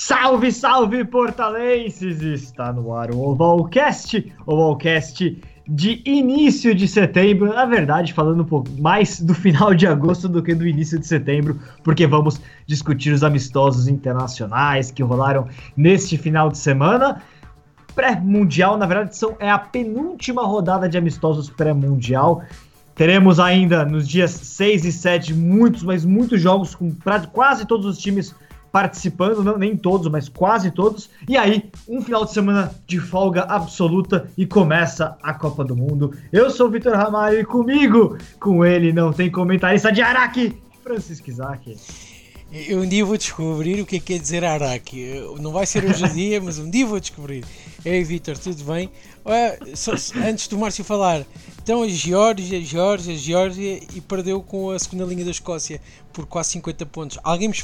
Salve, salve, portalenses! Está no ar o Ovalcast, Ovalcast de início de setembro, na verdade, falando um pouco mais do final de agosto do que do início de setembro, porque vamos discutir os amistosos internacionais que rolaram neste final de semana. Pré-mundial, na verdade, são, é a penúltima rodada de amistosos pré-mundial. Teremos ainda nos dias 6 e 7 muitos, mas muitos jogos com quase todos os times participando, não, nem todos, mas quase todos. E aí, um final de semana de folga absoluta e começa a Copa do Mundo. Eu sou o Vitor Ramalho e comigo, com ele, não tem comentarista de Araque, Francisco Isaac. Eu um dia vou descobrir o que é que quer dizer Araque. Não vai ser hoje em dia, mas um dia vou descobrir. Ei, Vitor, tudo bem? Só, antes do Márcio falar, então a Geórgia, Geórgia, Geórgia e perdeu com a segunda linha da Escócia por quase 50 pontos. Alguém me,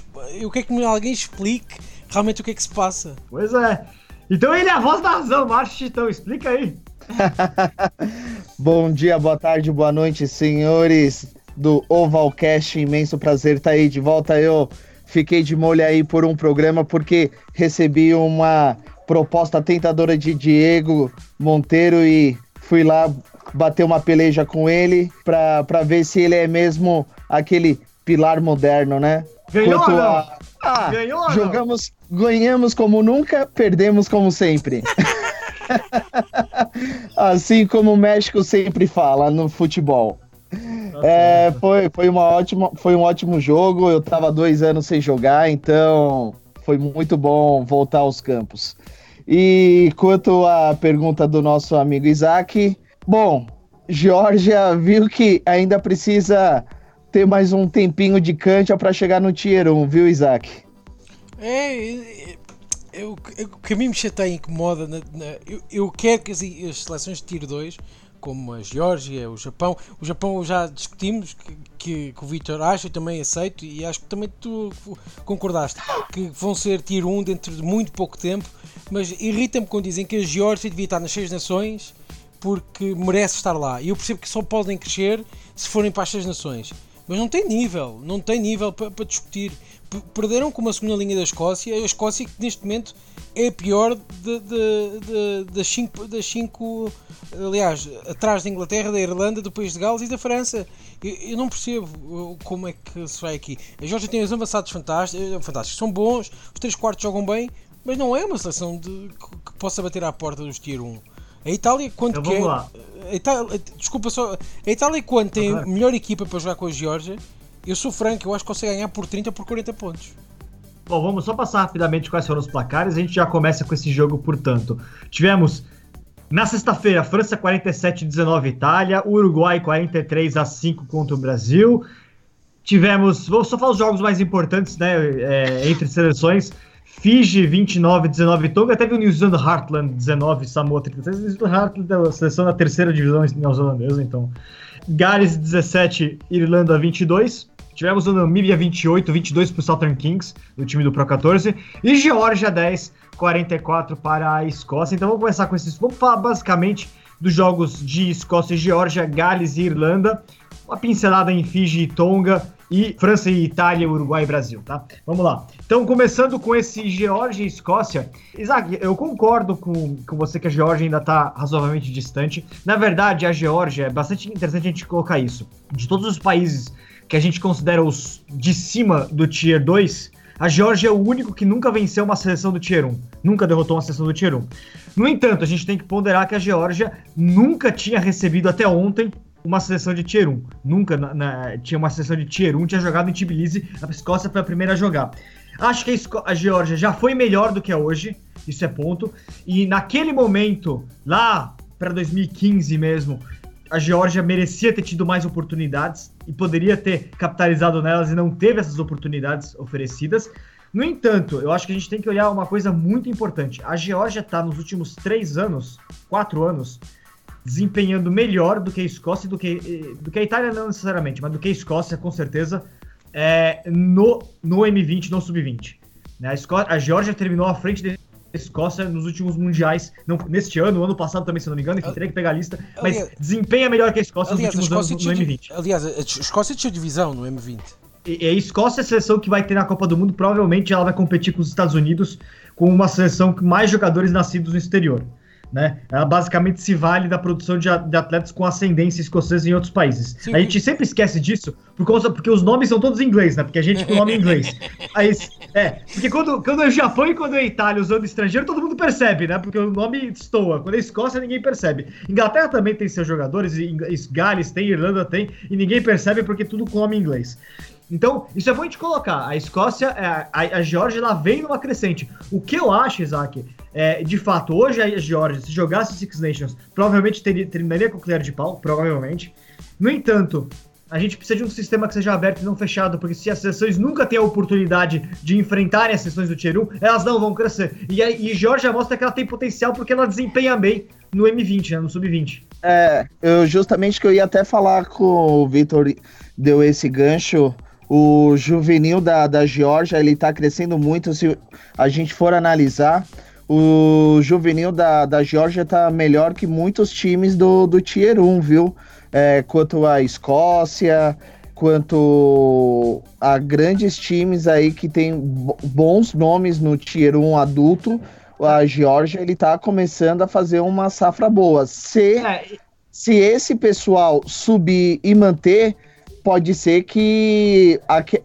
que é que alguém explique realmente o que é que se passa? Pois é. Então ele é a voz da razão, Márcio Então explica aí. Bom dia, boa tarde, boa noite, senhores do Ovalcast. Imenso prazer estar tá aí de volta. Eu fiquei de molho aí por um programa porque recebi uma proposta tentadora de Diego Monteiro e fui lá bater uma peleja com ele para ver se ele é mesmo aquele pilar moderno, né? Ganhou Quanto a... Ah, Ganhou jogamos, ganhamos como nunca, perdemos como sempre. assim como o México sempre fala no futebol. Tá é, foi, foi, uma ótima, foi um ótimo jogo. Eu tava dois anos sem jogar, então foi muito bom voltar aos campos. E quanto à pergunta do nosso amigo Isaac, bom, Georgia viu que ainda precisa ter mais um tempinho de cancha para chegar no Tier 1, viu, Isaac? É, eu, o que a mim me incomoda, eu, eu, quero que as, as seleções de Tier 2 como a Geórgia, o Japão. O Japão já discutimos que, que, que o Vitor acha, e também aceito, e acho que também tu concordaste, que vão ser tier 1 dentro de muito pouco tempo, mas irrita-me quando dizem que a Geórgia devia estar nas seis nações porque merece estar lá. E eu percebo que só podem crescer se forem para as seis nações. Mas não tem nível, não tem nível para, para discutir. Perderam com uma segunda linha da Escócia, a Escócia que neste momento é a pior de, de, de, das, cinco, das cinco, aliás, atrás da Inglaterra, da Irlanda, do País de Gales e da França. Eu, eu não percebo como é que se vai aqui. A Georgia tem os avançados fantásticos, eh, fantásticos, são bons, os três quartos jogam bem, mas não é uma seleção de, que, possa bater à porta dos Tier 1. A Itália, quando então, quer. A Itália, desculpa só. A Itália, quando tem melhor equipa para jogar com a Geórgia, eu sou franco, eu acho que consegue ganhar por 30 ou por 40 pontos. Bom, vamos só passar rapidamente quais foram os placares. A gente já começa com esse jogo, portanto. Tivemos na sexta-feira, França 47 19 Itália, Uruguai 43 a 5 contra o Brasil. Tivemos, vou só falar os jogos mais importantes, né, é, entre seleções. Fiji 29 19 Tonga, teve o New Zealand Heartland 19 Samoa 36. New Zealand Heartland é a seleção da terceira divisão neozelandesa, então. Gales 17, Irlanda 22. Tivemos o Namíbia 28, 22 para o Southern Kings, do time do Pro 14. E Geórgia 10, 44 para a Escócia. Então vamos começar com esses. Vamos falar basicamente dos jogos de Escócia e Geórgia, Gales e Irlanda. Uma pincelada em Fiji e Tonga. E França e Itália, Uruguai e Brasil, tá? Vamos lá. Então, começando com esse Geórgia e Escócia. Isaac, eu concordo com, com você que a Geórgia ainda está razoavelmente distante. Na verdade, a Geórgia, é bastante interessante a gente colocar isso. De todos os países que a gente considera os de cima do Tier 2, a Geórgia é o único que nunca venceu uma seleção do Tier 1. Nunca derrotou uma seleção do Tier 1. No entanto, a gente tem que ponderar que a Geórgia nunca tinha recebido até ontem uma seleção de Tier 1. Nunca na, na, tinha uma seleção de Tier 1, tinha jogado em Tbilisi, a Escócia foi a primeira a jogar. Acho que a, a Geórgia já foi melhor do que é hoje, isso é ponto. E naquele momento, lá para 2015 mesmo, a Geórgia merecia ter tido mais oportunidades e poderia ter capitalizado nelas e não teve essas oportunidades oferecidas. No entanto, eu acho que a gente tem que olhar uma coisa muito importante. A Geórgia está nos últimos três anos, quatro anos, desempenhando melhor do que a Escócia, do que, do que a Itália não necessariamente, mas do que a Escócia, com certeza, é, no, no M20, no Sub-20. Né? A, a Geórgia terminou à frente Escócia nos últimos mundiais, não neste ano, ano passado também, se não me engano, enfim, teria que pegar a lista, mas aliás, desempenha melhor que a Escócia aliás, nos últimos anos no, no M20. Aliás, a Escócia tinha divisão no M20. a Escócia é a seleção que vai ter na Copa do Mundo, provavelmente ela vai competir com os Estados Unidos, com uma seleção com mais jogadores nascidos no exterior. Né? Ela basicamente se vale da produção de, de atletas com ascendência escocesa em outros países. Sim. A gente sempre esquece disso por causa, porque os nomes são todos em inglês, né? Porque a gente com o nome em inglês. É, porque quando, quando é Japão e quando é Itália usando estrangeiro, todo mundo percebe, né? Porque o nome estoua. Quando é Escócia, ninguém percebe. Inglaterra também tem seus jogadores, Gales tem, Irlanda tem, e ninguém percebe porque tudo com nome em inglês. Então, isso é bom a gente colocar. A Escócia, é, a, a Georgia, ela vem numa crescente. O que eu acho, Isaac, é, de fato, hoje a Georgia, se jogasse Six Nations, provavelmente teria, terminaria com colher de pau, provavelmente. No entanto, a gente precisa de um sistema que seja aberto e não fechado, porque se as seleções nunca têm a oportunidade de enfrentarem as seleções do Tier 1, elas não vão crescer. E, a, e Georgia mostra que ela tem potencial porque ela desempenha bem no M20, né, no Sub-20. É, eu justamente que eu ia até falar com o Vitor, deu esse gancho o juvenil da, da Georgia ele está crescendo muito. Se a gente for analisar, o juvenil da, da Georgia está melhor que muitos times do, do Tier 1, viu? É, quanto a Escócia, quanto a grandes times aí que tem bons nomes no Tier 1 adulto, a Georgia ele tá começando a fazer uma safra boa. Se, é. se esse pessoal subir e manter, pode ser que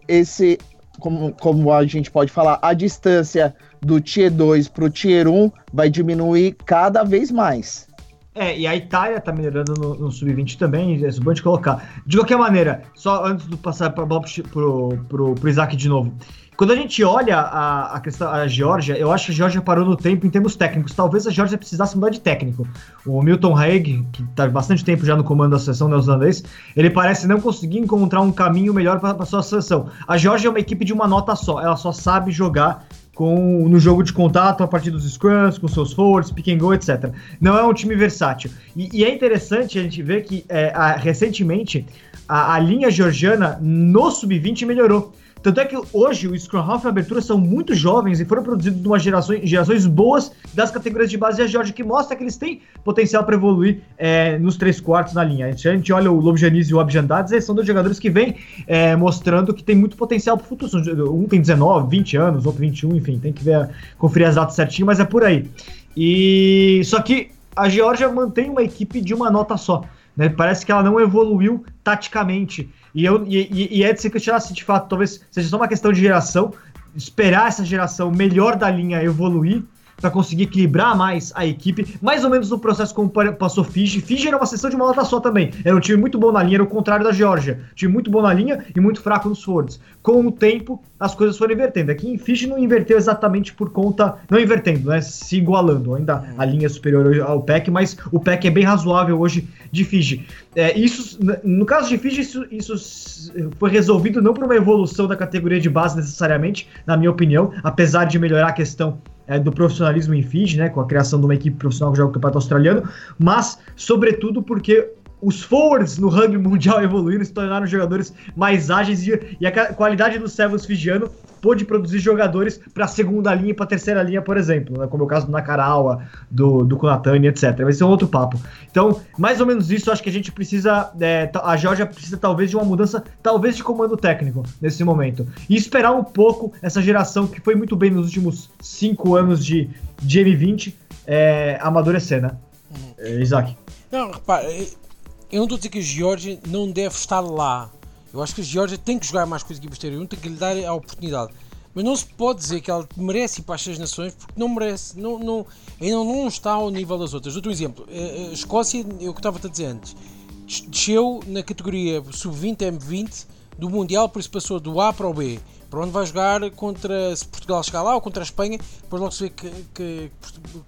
esse, como, como a gente pode falar, a distância do Tier 2 para o Tier 1 vai diminuir cada vez mais. É, e a Itália tá melhorando no, no Sub-20 também, é bom de colocar. De qualquer maneira, só antes de passar para pro, pro, pro Isaac de novo, quando a gente olha a, a questão a Georgia, eu acho que a Georgia parou no tempo em termos técnicos. Talvez a Georgia precisasse mudar de técnico. O Milton Haig, que está bastante tempo já no comando da seleção neozelandês, ele parece não conseguir encontrar um caminho melhor para a sua seleção. A Georgia é uma equipe de uma nota só, ela só sabe jogar com, no jogo de contato a partir dos scrums, com seus forwards, pick and go, etc. Não é um time versátil. E, e é interessante a gente ver que é, a, recentemente a, a linha georgiana no sub-20 melhorou. Tanto é que hoje o Scrum Half e a abertura são muito jovens e foram produzidos de gerações, gerações boas das categorias de base da Georgia, que mostra que eles têm potencial para evoluir é, nos três quartos na linha. A gente olha o Lobo Janis e o Abjandades, eles são dois jogadores que vêm é, mostrando que tem muito potencial para o futuro. Um tem 19, 20 anos, outro 21, enfim, tem que ver, conferir as datas certinho, mas é por aí. E só que a Georgia mantém uma equipe de uma nota só. Né? Parece que ela não evoluiu taticamente. E, eu, e, e é de se questionar se de fato talvez seja só uma questão de geração, esperar essa geração melhor da linha evoluir para conseguir equilibrar mais a equipe, mais ou menos no processo como passou Fiji. Fiji era uma sessão de uma nota só também. Era um time muito bom na linha, era o contrário da Geórgia. Time muito bom na linha e muito fraco nos forwards. Com o tempo, as coisas foram invertendo. Aqui em Fiji não inverteu exatamente por conta. Não invertendo, né? Se igualando. Ainda a linha é superior ao PEC, mas o PEC é bem razoável hoje de Fiji. É, isso, no caso de Fiji, isso, isso foi resolvido não por uma evolução da categoria de base necessariamente, na minha opinião, apesar de melhorar a questão é, do profissionalismo em Fiji, né, com a criação de uma equipe profissional que joga o campeonato australiano, mas, sobretudo, porque os forwards no rugby mundial evoluíram, se tornaram jogadores mais ágeis e, e a qualidade do Sevens fijiano pôde produzir jogadores para a segunda linha e para a terceira linha, por exemplo, né? como é o caso do Nakarawa, do, do Kunatani, etc. Vai ser um outro papo. Então, mais ou menos isso, acho que a gente precisa, é, a Georgia precisa talvez de uma mudança, talvez de comando técnico nesse momento. E esperar um pouco essa geração que foi muito bem nos últimos cinco anos de, de M20 é, amadurecer, né? Uhum. É, Isaac. Não, repara, eu não estou a dizer que a Georgia não deve estar lá eu acho que a Geórgia tem que jogar mais com as equipas exterior, tem que lhe dar a oportunidade. Mas não se pode dizer que ela merece ir para as seis nações porque não merece, não, não, ainda não está ao nível das outras. Outro exemplo, a Escócia, eu que estava a dizer antes, desceu na categoria sub-20 M20 do Mundial, por isso passou do A para o B. Para onde vai jogar contra se Portugal chegar lá ou contra a Espanha, depois logo se vê que, que,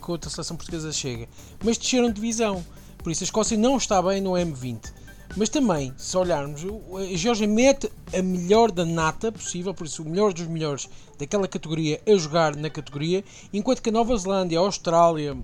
que outra seleção portuguesa chega. Mas desceram de divisão, por isso a Escócia não está bem no M20. Mas também, se olharmos, a Geórgia mete a melhor da nata possível, por isso o melhor dos melhores daquela categoria a jogar na categoria, enquanto que a Nova Zelândia, a Austrália,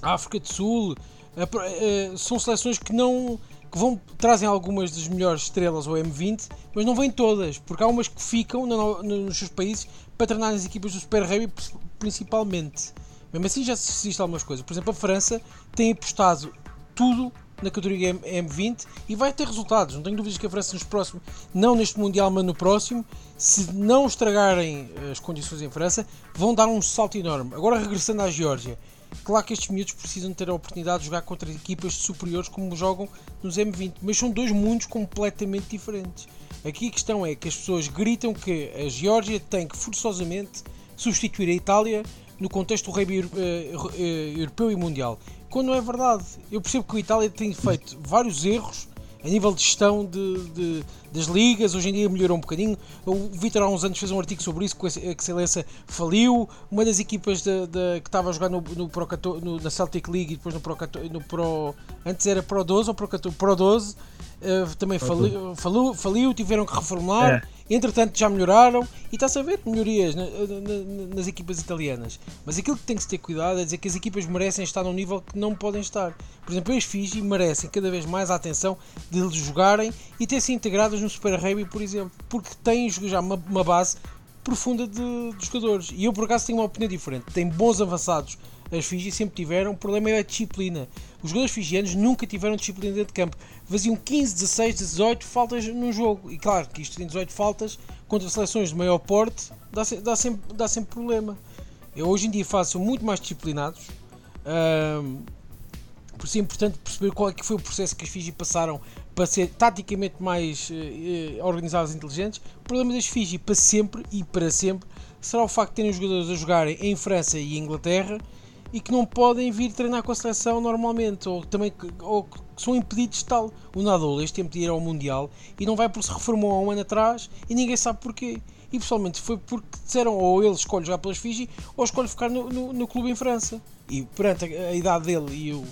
a África do Sul a, a, são seleções que não que vão trazem algumas das melhores estrelas ao M20, mas não vêm todas, porque há umas que ficam no, no, nos seus países para treinar as equipas do Super Rugby principalmente. Mesmo assim já existe algumas coisas. Por exemplo, a França tem apostado tudo na categoria M20 e vai ter resultados. Não tenho dúvidas que a França nos próximos, não neste Mundial, mas no próximo, se não estragarem as condições em França, vão dar um salto enorme. Agora regressando à Geórgia, claro que estes miúdos precisam ter a oportunidade de jogar contra equipas superiores como jogam nos M20, mas são dois mundos completamente diferentes. Aqui a questão é que as pessoas gritam que a Geórgia tem que forçosamente substituir a Itália no contexto do rugby eh, eh, europeu e mundial. Quando não é verdade. Eu percebo que a Itália tem feito vários erros a nível de gestão de, de, das ligas, hoje em dia melhorou um bocadinho. O Vitor há uns anos fez um artigo sobre isso, que a Excelência faliu. Uma das equipas de, que estava a jogar no, no, Pro, no, na Celtic League e depois no Pro, no Pro antes era Pro 12 ou Pro, Pro 12 uh, também faliu, faliu, faliu, tiveram que reformular. É. Entretanto, já melhoraram e está-se a ver melhorias na, na, nas equipas italianas. Mas aquilo que tem que se ter cuidado é dizer que as equipas merecem estar num nível que não podem estar. Por exemplo, as Fiji merecem cada vez mais a atenção de jogarem e ter-se integradas no Super Rugby, por exemplo, porque têm já uma, uma base profunda de, de, jogadores. E eu, por acaso, tenho uma opinião diferente. Tem bons avançados as Fiji sempre tiveram, o problema é a disciplina. Os jogadores fijianos nunca tiveram disciplina dentro de campo. Faziam 15, 16, 18 faltas num jogo. E claro que isto tem 18 faltas contra seleções de maior porte dá, dá, sempre, dá sempre problema. Eu hoje em dia faço muito mais disciplinados. Por isso é importante perceber qual é que foi o processo que as Fiji passaram para ser taticamente mais uh, organizados e inteligentes. O problema das Fiji para sempre e para sempre será o facto de terem os jogadores a jogarem em França e Inglaterra e que não podem vir treinar com a seleção normalmente, ou também ou são impedidos de tal. O Nadal este tempo de ir ao Mundial e não vai porque se reformou há um ano atrás e ninguém sabe porquê. E pessoalmente foi porque disseram ou ele escolhe jogar pelas Fiji ou escolhe ficar no, no, no clube em França. E perante a, a idade dele e o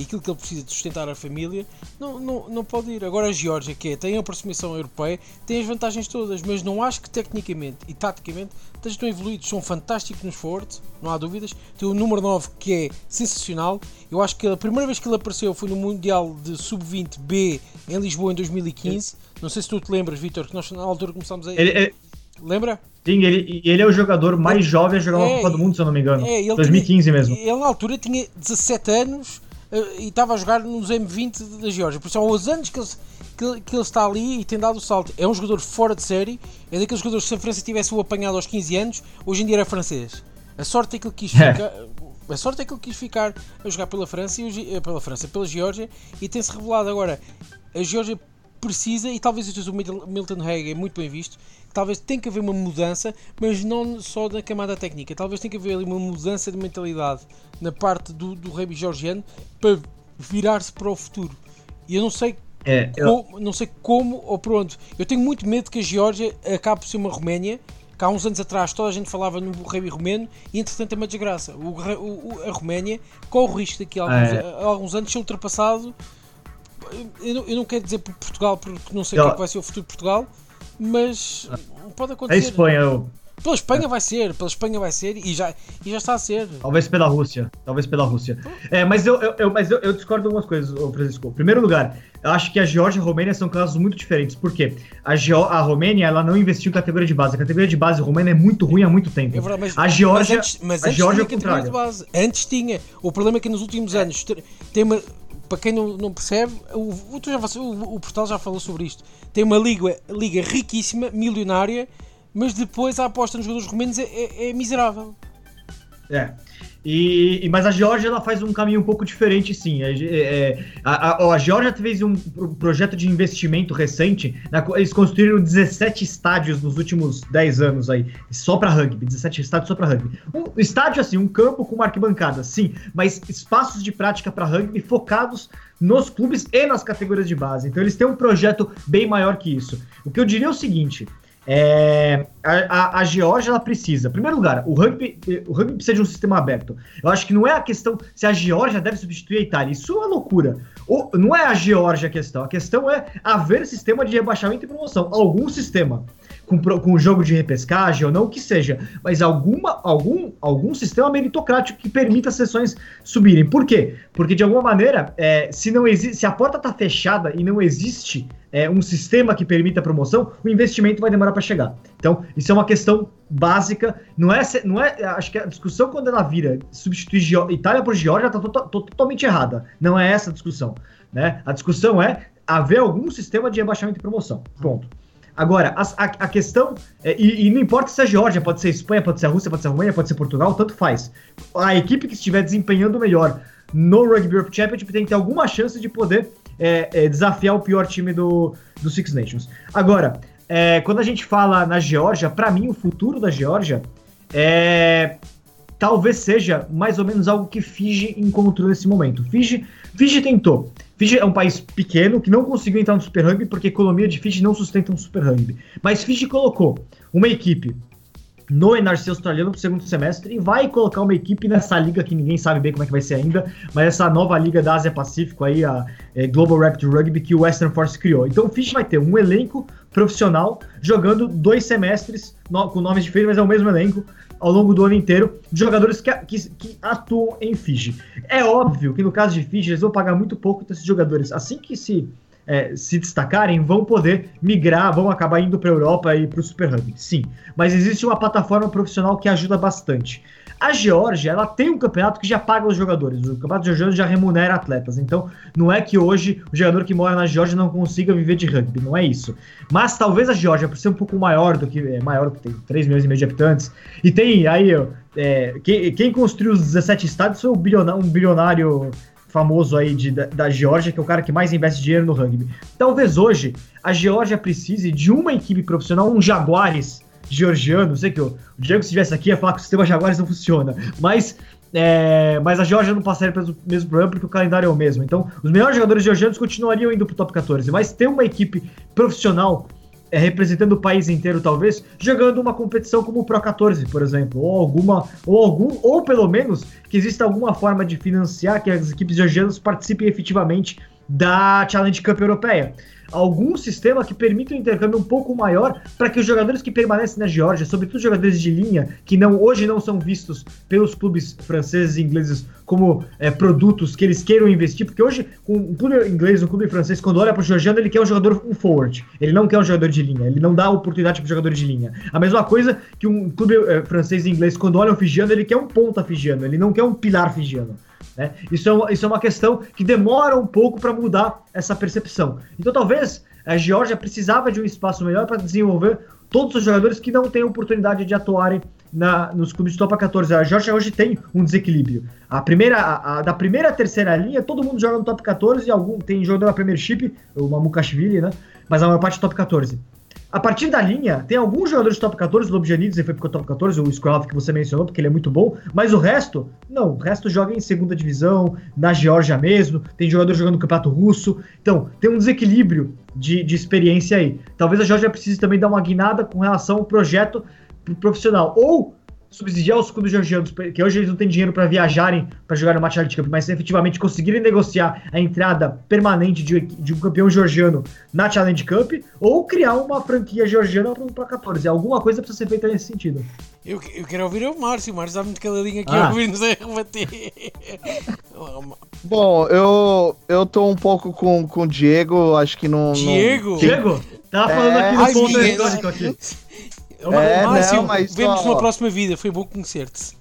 e aquilo que ele precisa de sustentar a família, não, não, não pode ir. Agora a Geórgia, que é, tem a aproximação europeia, tem as vantagens todas, mas não acho que tecnicamente e taticamente estejam evoluídos. São fantásticos nos fortes, não há dúvidas. Tem o número 9 que é sensacional. Eu acho que a primeira vez que ele apareceu foi no Mundial de Sub-20B em Lisboa em 2015. Não sei se tu te lembras, Vitor, que nós na altura começámos a. Ele, é... Lembra? Sim, ele, ele é o jogador mais jovem a jogar é, uma Copa do Mundo, se eu não me engano. É, 2015 tinha, mesmo. Ele na altura tinha 17 anos e estava a jogar nos M20 da Geórgia. Por isso, há uns anos que ele, que, que, ele está ali e tem dado o salto. É um jogador fora de série, é daqueles jogadores que se a França tivesse o apanhado aos 15 anos, hoje em dia era francês. A sorte é que ele quis ficar. A sorte é que ele quis ficar a jogar pela França, e, eh, pela França, pela Geórgia e tem-se revelado agora. A Geórgia precisa, e talvez o Milton Hague é muito bem visto, talvez tenha que haver uma mudança, mas não só na camada técnica, talvez tenha que haver ali uma mudança de mentalidade na parte do, do rugby georgiano para virar-se para o futuro. E eu não sei é, eu... como, não sei como ou pronto. Eu tenho muito medo que a Geórgia acabe por ser uma Roménia. Que há uns anos atrás toda a gente falava no rugby romeno e entretanto é uma desgraça. O, o, a Roménia corre o risco daqui a alguns, é. a alguns anos ser ultrapassado. Eu não, eu não quero dizer por Portugal porque não sei o que, é que vai ser o futuro de Portugal, mas pode acontecer. A Espanha, pela Espanha vai ser, pela Espanha vai ser e já, e já está a ser. Talvez pela Rússia, talvez pela Rússia. É, mas eu, eu, eu mas eu, eu, discordo de algumas coisas, Francisco. Em primeiro lugar, eu acho que a Geórgia e a Romênia são casos muito diferentes. Por quê? A, Geo, a Romênia ela não investiu em categoria de base. A categoria de base romena é muito ruim há muito tempo. É verdade, mas, a Geórgia, mas antes, mas a Geórgia tinha categoria de base. Antes tinha. O problema é que nos últimos anos tem uma para quem não, não percebe, o, o, o, portal já falou sobre isto. Tem uma liga, liga riquíssima, milionária, mas depois a aposta nos jogadores romenos é, é, é miserável. É. E, mas a Georgia ela faz um caminho um pouco diferente, sim. É, é, a, a, a Georgia fez um projeto de investimento recente. Na, eles construíram 17 estádios nos últimos 10 anos aí, só para rugby. 17 estádios só para rugby. Um estádio assim, um campo com uma arquibancada, sim, mas espaços de prática para rugby focados nos clubes e nas categorias de base. Então eles têm um projeto bem maior que isso. O que eu diria é o seguinte: é, a, a, a, Geórgia ela precisa, em primeiro lugar, o rugby, o rugby precisa de um sistema aberto. Eu acho que não é a questão se a Geórgia deve substituir a Itália, isso é uma loucura. Não é a Geórgia a questão, a questão é haver sistema de rebaixamento e promoção, algum sistema. Com, com jogo de repescagem ou não, o que seja, mas alguma, algum, algum sistema meritocrático que permita as sessões subirem. Por quê? Porque de alguma maneira, é, se não se a porta está fechada e não existe é, um sistema que permita a promoção, o investimento vai demorar para chegar. Então, isso é uma questão básica. Não é, não é, acho que a discussão quando ela vira substituir Itália por Geórgia está to to totalmente errada. Não é essa a discussão. Né? A discussão é haver algum sistema de rebaixamento e promoção. Ponto. Agora, a, a, a questão, é, e, e, não importa se é Geórgia, pode ser Espanha, pode ser a Rússia, pode ser a Romênia, pode ser Portugal, tanto faz. A equipe que estiver desempenhando melhor no Rugby Europe Championship tem que ter alguma chance de poder é, é, desafiar o pior time do, do Six Nations. Agora, é, quando a gente fala na Geórgia, para mim o futuro da Geórgia é talvez seja mais ou menos algo que Fiji encontrou nesse momento. Fiji, Fiji tentou. Fiji é um país pequeno que não conseguiu entrar no Super Rugby porque a economia de Fiji não sustenta um Super Rugby. Mas Fiji colocou uma equipe no NRC australiano para o segundo semestre e vai colocar uma equipe nessa liga que ninguém sabe bem como é que vai ser ainda, mas essa nova liga da Ásia Pacífico aí, a é, Global Rapid Rugby que o Western Force criou. Então o Fish vai ter um elenco profissional jogando dois semestres no, com nomes diferentes, mas é o mesmo elenco ao longo do ano inteiro de jogadores que, que, que, atuam em Fiji. É óbvio que no caso de Fiji eles vão pagar muito pouco desses jogadores. Assim que se é, se destacarem, vão poder migrar, vão acabar indo para a Europa e para o Super Rugby. Sim, mas existe uma plataforma profissional que ajuda bastante. A Geórgia, ela tem um campeonato que já paga os jogadores. O campeonato georgiano já remunera atletas. Então, não é que hoje o jogador que mora na Geórgia não consiga viver de rugby. Não é isso. Mas talvez a Geórgia, por ser um pouco maior do que é maior, que tem 3 milhões e meio de habitantes, e tem aí é, quem, quem, construiu os 17 estádios foi um bilionário, um bilionário famoso aí de, da, da Geórgia, que é o cara que mais investe dinheiro no rugby. Talvez hoje a Geórgia precise de uma equipe profissional, um Jaguares georgiano. Sei que o, Diego, se estivesse aqui, ia falar que o sistema Jaguares não funciona. Mas é, mas a Georgia não passaria pelo mesmo problema porque o calendário é o mesmo. Então, os melhores jogadores georgianos continuariam indo para o top 14. Mas ter uma equipe profissional é, representando o país inteiro, talvez, jogando uma competição como o Pro 14, por exemplo, ou alguma, ou algum, ou pelo menos que exista alguma forma de financiar que as equipes georgianas participem efetivamente da Challenge Cup Europeia algum sistema que permita um intercâmbio um pouco maior para que os jogadores que permanecem na Geórgia, sobretudo jogadores de linha, que não hoje não são vistos pelos clubes franceses e ingleses como é, produtos que eles queiram investir, porque hoje um clube inglês, um clube francês, quando olha para o georgiano, ele quer um jogador forward, ele não quer um jogador de linha, ele não dá oportunidade para jogador de linha. A mesma coisa que um clube é, francês e inglês, quando olha o figiano, ele quer um ponta figiano, ele não quer um pilar figiano. Né? Isso, é uma, isso é uma questão que demora um pouco para mudar essa percepção. Então, talvez a Geórgia precisava de um espaço melhor para desenvolver todos os jogadores que não têm oportunidade de atuarem na, nos clubes de Topa 14. A Geórgia hoje tem um desequilíbrio. A primeira, a, a, da primeira à terceira linha, todo mundo joga no top 14 e algum tem jogador da Premiership, o Mamukashvili, né? Mas a maior parte é top 14. A partir da linha, tem alguns jogadores top 14, o Lobjanidis ele foi pro top 14, o Skrov que você mencionou, porque ele é muito bom, mas o resto, não, o resto joga em segunda divisão, na Geórgia mesmo, tem jogador jogando no Campeonato Russo, então tem um desequilíbrio de, de experiência aí. Talvez a Geórgia precise também dar uma guinada com relação ao projeto profissional, ou subsidiar os clubes georgianos, que hoje eles não têm dinheiro para viajarem para jogar no Challenge Cup, mas efetivamente conseguirem negociar a entrada permanente de, de, um campeão georgiano na Challenge Cup, ou criar uma franquia georgiana para 14. Alguma coisa precisa ser feita nesse sentido. Eu, eu quero ouvir o Márcio, o Márcio está muito caladinho aqui ah. ouvindo-nos a rebater. Bom, eu, eu tô um pouco com, com o Diego, acho que não. Diego? Não... Diego? Tava falando é... aqui no ponto histórico aqui. É, é Márcio, não, mas vemos numa próxima vida, foi bom conhecer-te.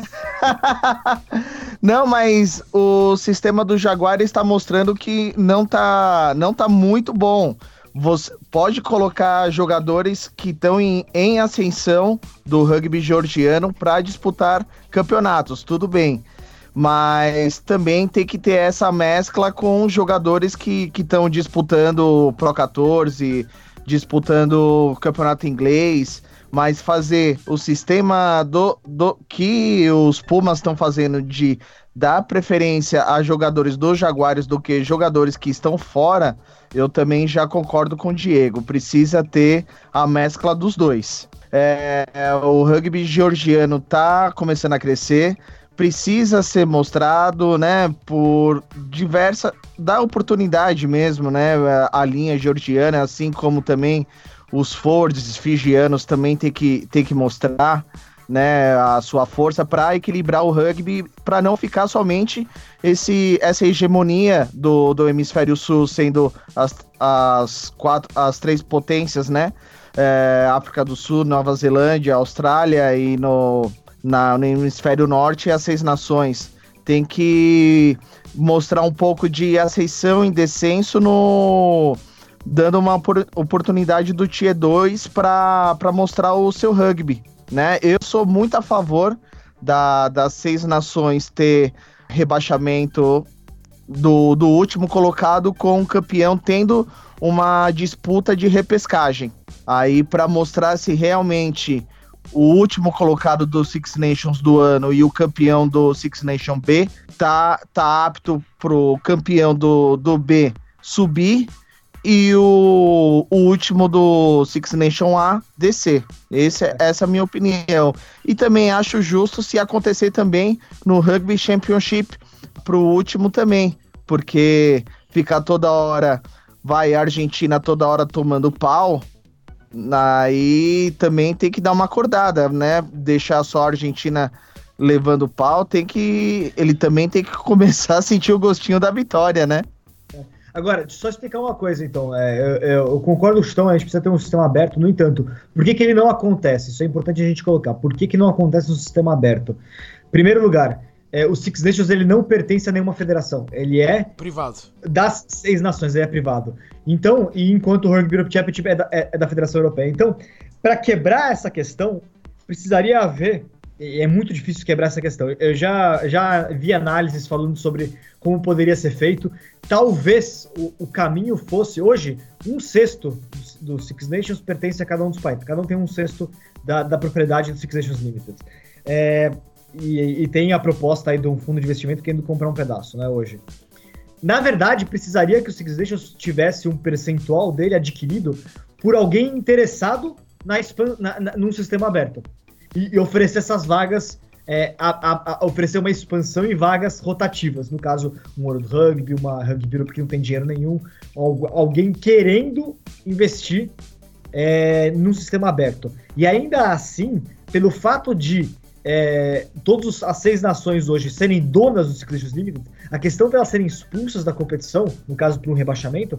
não, mas o sistema do Jaguar está mostrando que não tá, não tá muito bom. Você pode colocar jogadores que estão em, em ascensão do rugby georgiano para disputar campeonatos, tudo bem. Mas também tem que ter essa mescla com jogadores que estão disputando Pro 14, disputando o campeonato inglês, mas fazer o sistema do, do que os Pumas estão fazendo de dar preferência a jogadores dos Jaguares do que jogadores que estão fora, eu também já concordo com o Diego. Precisa ter a mescla dos dois. É, o rugby georgiano tá começando a crescer, precisa ser mostrado, né, por diversa, da oportunidade mesmo, né, a linha georgiana, assim como também os Fords fijianos também tem que, tem que mostrar né, a sua força para equilibrar o rugby, para não ficar somente esse, essa hegemonia do, do hemisfério sul sendo as, as, quatro, as três potências, né? É, África do Sul, Nova Zelândia, Austrália e no, na, no hemisfério norte as seis nações. Tem que mostrar um pouco de aceição e descenso no dando uma oportunidade do Tier 2 para mostrar o seu rugby, né? Eu sou muito a favor da, das seis nações ter rebaixamento do, do último colocado com o campeão tendo uma disputa de repescagem. Aí para mostrar se realmente o último colocado do Six Nations do ano e o campeão do Six Nation B tá, tá apto pro campeão do, do B subir e o, o último do Six Nation A descer. Esse, é. essa é a minha opinião. E também acho justo se acontecer também no Rugby Championship pro último também, porque ficar toda hora, vai a Argentina toda hora tomando pau, aí também tem que dar uma acordada, né? Deixar só a Argentina levando pau, tem que ele também tem que começar a sentir o gostinho da vitória, né? Agora, só explicar uma coisa, então. É, eu, eu, concordo com o a gente precisa ter um sistema aberto, no entanto, por que, que ele não acontece? Isso é importante a gente colocar. Por que, que não acontece no sistema aberto? Primeiro lugar, é, o Six Nations ele não pertence a nenhuma federação. Ele é privado. Das seis nações, ele é privado. Então, e enquanto o Rugby Europe Championship é da, é, é da Federação Europeia. Então, para quebrar essa questão, precisaria haver é muito difícil quebrar essa questão. Eu já, já vi análises falando sobre como poderia ser feito. Talvez o, o caminho fosse, hoje, um sexto do, do, Six Nations pertence a cada um dos países. Cada um tem um sexto da, da propriedade do Six Nations Limited. É, e, e, tem a proposta aí de um fundo de investimento querendo comprar um pedaço, né, hoje. Na verdade, precisaria que o Six Nations tivesse um percentual dele adquirido por alguém interessado na, na, na, num sistema aberto e, e oferecer essas vagas, é, a, a, a oferecer uma expansão em vagas rotativas. No caso, um World Rugby, uma Rugby Europe que não tem dinheiro nenhum, alguém querendo investir é, num sistema aberto. E ainda assim, pelo fato de é, todas as seis nações hoje serem donas dos ciclistas Limited, a questão de elas serem expulsas da competição, no caso por um rebaixamento,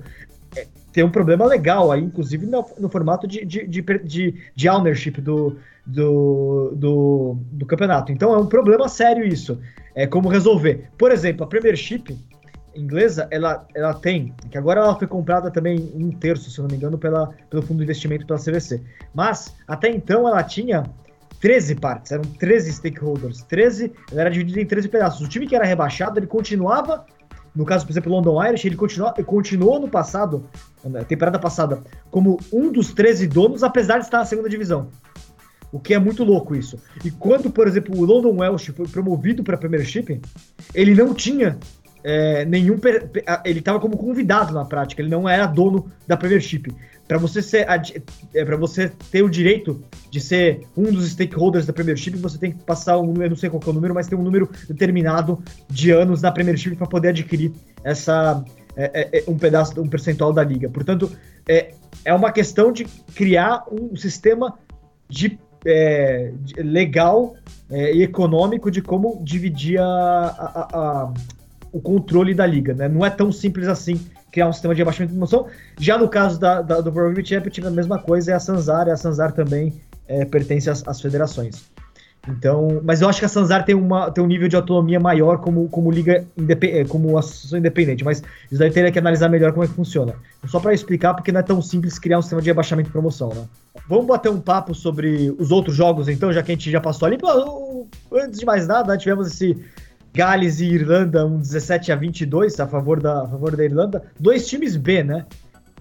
é, tem um problema legal aí, inclusive no, no formato de, de, de, de, de ownership do, do, do, do, campeonato. Então é um problema sério isso. É como resolver. Por exemplo, a Premiership inglesa, ela, ela tem, que agora ela foi comprada também um terço, se não me engano, pela, pelo fundo de investimento pela CVC. Mas até então ela tinha 13 partes, eram 13 stakeholders. 13, ela era dividida em 13 pedaços. O time que era rebaixado, ele continuava no caso, por exemplo, o London Irish, ele continuou, continuou no passado, na temporada passada, como um dos 13 donos, apesar de estar na segunda divisão. O que é muito louco isso. E quando, por exemplo, o London Welsh foi promovido para a Premiership, ele não tinha é, nenhum. Ele estava como convidado na prática, ele não era dono da Premiership. Para você ser é, para você ter o direito de ser um dos stakeholders da Premiership, você tem que passar um, eu não sei qual é o número, mas tem um número determinado de anos na Premiership para poder adquirir essa é, é, é, um pedaço, um percentual da liga. Portanto, é, é uma questão de criar um sistema de, é, de legal e econômico de como dividir a, a, a, o controle da liga. Né? Não é tão simples assim criar um sistema de abaixamento de emoção. Já no caso da, da, do Pro Rugby Championship, a mesma coisa é a Sanzar, e a Sanzar também é, pertence às, às, federações. Então, mas eu acho que a Sanzar tem, uma, tem um nível de autonomia maior como, como liga independente, como associação independente, mas isso daí teria que analisar melhor como é que funciona. Só para explicar, porque não é tão simples criar um sistema de abaixamento e promoção, né? Vamos bater um papo sobre os outros jogos, então, já que a gente já passou ali. Antes de mais nada, tivemos esse Gales e Irlanda, um 17 a 22 a favor da, a favor da Irlanda. Dois times B, né?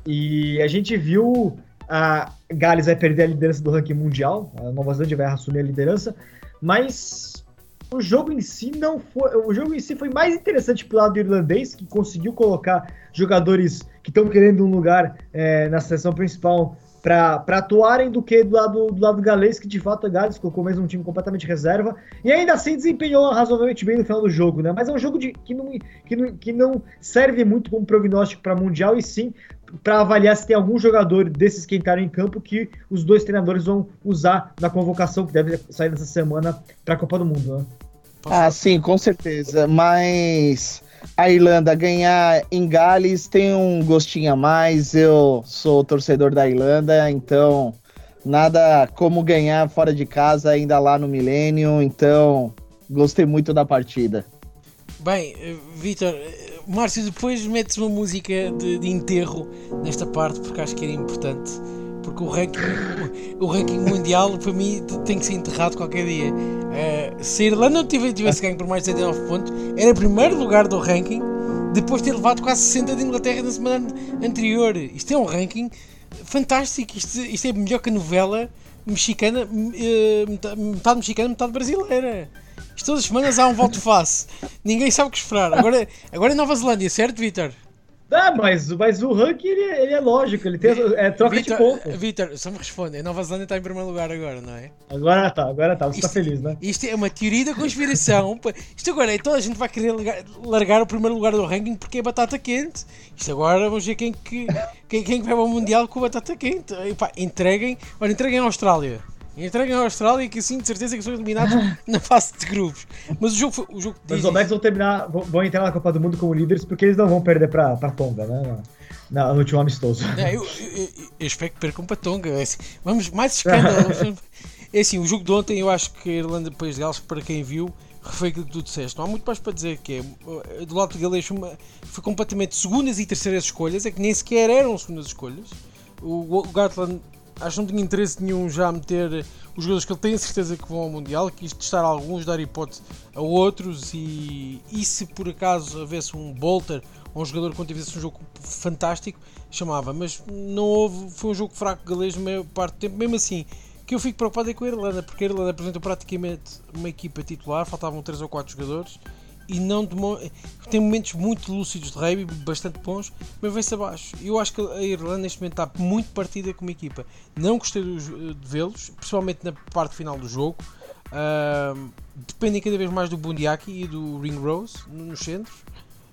E a gente viu a Gales vai perder a liderança do ranking mundial, a Nova Zelândia vai assumir a liderança, mas o jogo em si não foi. O jogo em si foi mais interessante pro lado irlandês, que conseguiu colocar jogadores que estão querendo um lugar é, na seleção principal para atuarem do que do lado, do lado galês, que de fato a Gales colocou mesmo um time completamente reserva e ainda assim desempenhou razoavelmente bem no final do jogo, né? Mas é um jogo de, que, não, que, não, que não serve muito como prognóstico para Mundial e sim para avaliar se tem algum jogador desses que entraram em campo que os dois treinadores vão usar na convocação que deve sair nessa semana para a Copa do Mundo. Né? Ah, sim, com certeza. Mas a Irlanda ganhar em Gales tem um gostinho a mais. Eu sou torcedor da Irlanda, então nada como ganhar fora de casa, ainda lá no milênio. Então gostei muito da partida. Bem, Vitor, Márcio, depois metes uma música de, de, enterro nesta parte porque acho que era importante. Porque o ranking, o, ranking mundial para mim tem que ser enterrado qualquer dia. Uh, se a Irlanda não tivesse, tivesse ganho por mais de 79 pontos, era primeiro lugar do ranking depois de ter levado quase 60 de Inglaterra na semana anterior. Isto é um ranking fantástico. Isto, isto é melhor que a novela mexicana, metade mexicana, metade brasileira. Isto todas as semanas há um voto face. Ninguém sabe o que esperar. Agora, agora é Nova Zelândia, certo, Vitor? Ah, mas, mas o ranking ele, ele é lógico, ele tem é, troca Victor, de ponto. Vitor, só me responde, a Nova Zelândia está em primeiro lugar agora, não é? Agora tá, agora tá, você está feliz, né? Isto é uma teoria da conspiração. isto agora é toda a gente vai querer largar, largar, o primeiro lugar do ranking porque é batata quente. Isto agora vamos ver quem que, quem, quem vai para o Mundial com batata quente. E, pá, entreguem, olha, entreguem a Austrália. Entreguem a Austrália que sim, de certeza que são eliminados na fase de grupos. Mas o jogo foi. O jogo Mas os All vão terminar, vão, entrar na Copa do Mundo como líderes porque eles não vão perder para pra Tonga, né? Na, no último amistoso. É, eu, eu, eu, espero que percam para Tonga. É assim, vamos, mais escândalo. é assim, o jogo de ontem eu acho que a Irlanda País de Gales, para quem viu, foi aquilo que tu disseste. Não há muito mais para dizer que é. Do lado de galês foi completamente segundas e terceiras escolhas, é que nem sequer eram segundas escolhas. O, o Gatland acho que não tinha interesse nenhum já a meter os jogadores que ele tem a certeza que vão ao Mundial, quis testar alguns, dar hipótese a outros e, e se por acaso houvesse um Bolter um jogador que tivesse um jogo fantástico, chamava, mas não houve, foi um jogo fraco galês na maior parte do tempo, mesmo assim que eu fico preocupado é com a Irlanda, porque a Irlanda apresentou praticamente uma equipa titular, faltavam 3 ou 4 jogadores e não tem momentos muito lúcidos de rugby, bastante bons, mas vem-se abaixo. Eu acho que a Irlanda neste momento está muito partida como equipa. Não gostei de vê-los, principalmente na parte final do jogo. Uh, dependem cada vez mais do Bundiaki e do Ring Rose nos centros.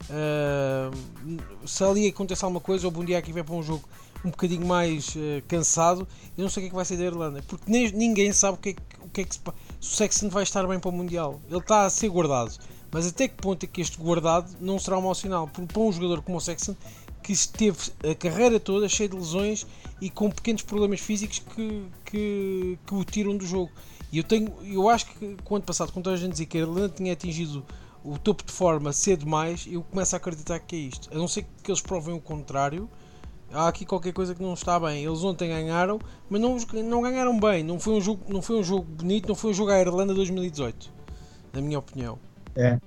Uh, se ali acontece alguma coisa, o Bundiaki vai para um jogo um bocadinho mais uh, cansado, eu não sei o que é que vai ser da Irlanda, porque nem, ninguém sabe o que é, o que, é que se, se o Sexton vai estar bem para o Mundial. Ele está a ser guardado. Mas até que ponto é que este guardado não será um mau sinal? Para um jogador como o Sexton, que esteve a carreira toda cheio de lesões e com pequenos problemas físicos que, que, que o tiram do jogo. E eu, tenho, eu acho que, quando passado, quando a gente dizia que a Irlanda tinha atingido o topo de forma cedo demais, eu começo a acreditar que é isto. A não ser que eles provem o contrário, há aqui qualquer coisa que não está bem. Eles ontem ganharam, mas não, não ganharam bem. Não foi, um jogo, não foi um jogo bonito, não foi um jogo à Irlanda 2018, na minha opinião. É.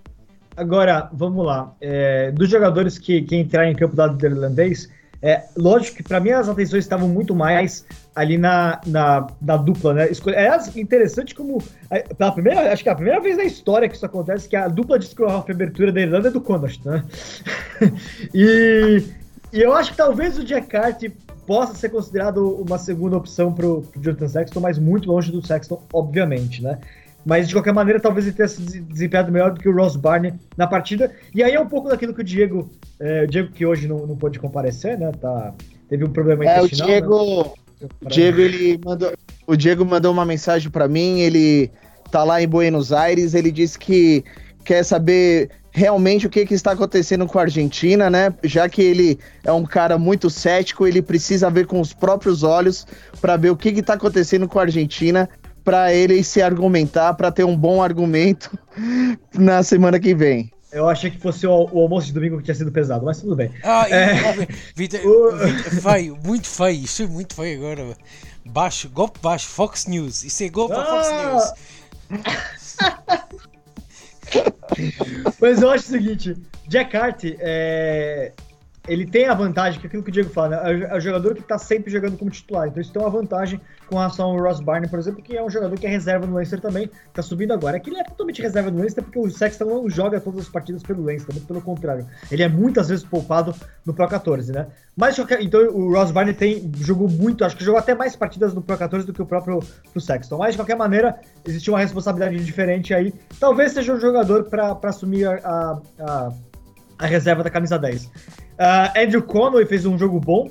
Agora, vamos lá. É, dos jogadores que, que entraram em campo do lado irlandês, é, lógico que para mim as atenções estavam muito mais ali na, na, na dupla, né? É interessante como, pela primeira, acho que é a primeira vez na história que isso acontece, que a dupla de scrum abertura da Irlanda é do Connacht, né? e, e eu acho que talvez o Jack Carty possa ser considerado uma segunda opção para o Jonathan Sexton, mas muito longe do Sexton, obviamente, né? Mas de qualquer maneira, talvez ele tenha se desempenhado melhor do que o Ross Barney na partida. E aí é um pouco daquilo que o Diego, é, o Diego que hoje não, não pôde comparecer, né? Tá, teve um problema é, intestinal. O Diego, né? o Diego ele mandou, o Diego mandou uma mensagem para mim. Ele tá lá em Buenos Aires. Ele disse que quer saber realmente o que, que está acontecendo com a Argentina, né? Já que ele é um cara muito cético, ele precisa ver com os próprios olhos para ver o que está acontecendo com a Argentina para ele se argumentar, para ter um bom argumento na semana que vem. Eu achei que fosse o, o, almoço de domingo que tinha sido pesado, mas tudo bem. Ah, é... Vitor, o... feio, muito feio, isso é muito feio agora. Baixo, golpe baixo, Fox News. Isso é golpe ah! Fox News. mas eu acho o seguinte, Jack Hart é, ele tem a vantagem, que é aquilo que o Diego fala, né? é o jogador que está sempre jogando como titular. Então isso tem uma vantagem com relação ao Ross Barney, por exemplo, que é um jogador que é reserva no Leicester também, está subindo agora. É que ele é totalmente reserva no Leicester porque o Sexton não joga todas as partidas pelo Leicester, muito pelo contrário. Ele é muitas vezes poupado no Pro 14, né? Mas então o Ross Barney tem, jogou muito, acho que jogou até mais partidas no Pro 14 do que o próprio pro Sexton. Mas de qualquer maneira, existe uma responsabilidade diferente aí. Talvez seja um jogador para assumir a, a, a reserva da camisa 10. Uh, Andrew Conway fez um jogo bom,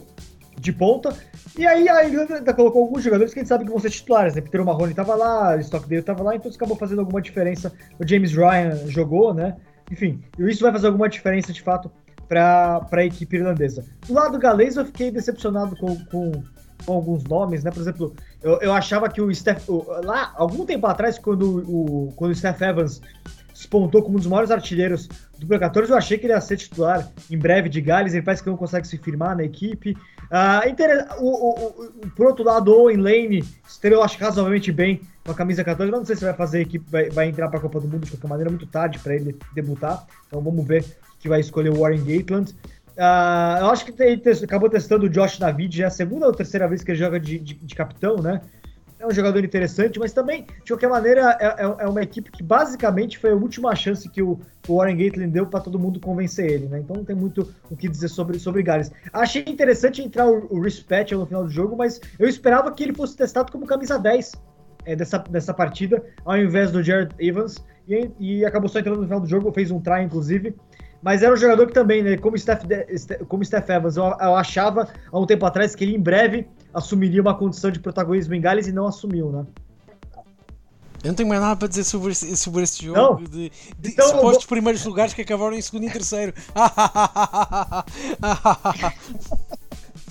de ponta. E aí a Irlanda colocou alguns jogadores que a gente sabe que vão ser titulares, né? Peter Marrone tava lá, Stockdale tava lá, então isso acabou fazendo alguma diferença. O James Ryan jogou, né? Enfim, isso vai fazer alguma diferença de fato para a equipe irlandesa. Do lado galês, eu fiquei decepcionado com, com, com alguns nomes, né? Por exemplo, eu, eu achava que o Steph. O, lá, algum tempo atrás, quando o, quando o Steph Evans despontou como um dos maiores artilheiros do P14, eu achei que ele ia ser titular em breve de Gales, ele parece que não consegue se firmar na equipe. Uh, o, o, o, por outro lado, Owen Lane estreou, acho razoavelmente bem com a camisa 14, mas não sei se vai fazer equipe, vai, vai entrar para a Copa do Mundo de qualquer maneira, muito tarde para ele debutar. Então vamos ver que vai escolher o Warren Gatland. Uh, eu acho que ele acabou testando o Josh David, já é a segunda ou terceira vez que ele joga de, de, de capitão, né? É um jogador interessante, mas também, de qualquer maneira, é, é, é uma equipe que basicamente foi a última chance que o, o Warren Gatland deu para todo mundo convencer ele, né? Então não tem muito o que dizer sobre, sobre Gales. Achei interessante entrar o, o no final do jogo, mas eu esperava que ele fosse testado como camisa 10 é, dessa, dessa partida, ao invés do Jared Evans, e, e acabou só entrando no final do jogo, fez um try, inclusive. Mas era um jogador que também, né, como Steph, como Steph Evans, eu, eu, achava há um tempo atrás que ele em breve assumiria uma condição de protagonismo em Gales e não assumiu, né? Eu não tenho mais nada para dizer sobre esse, sobre esse jogo não. de, de então, supostos vou... primeiros lugares que acabaram em segundo e terceiro.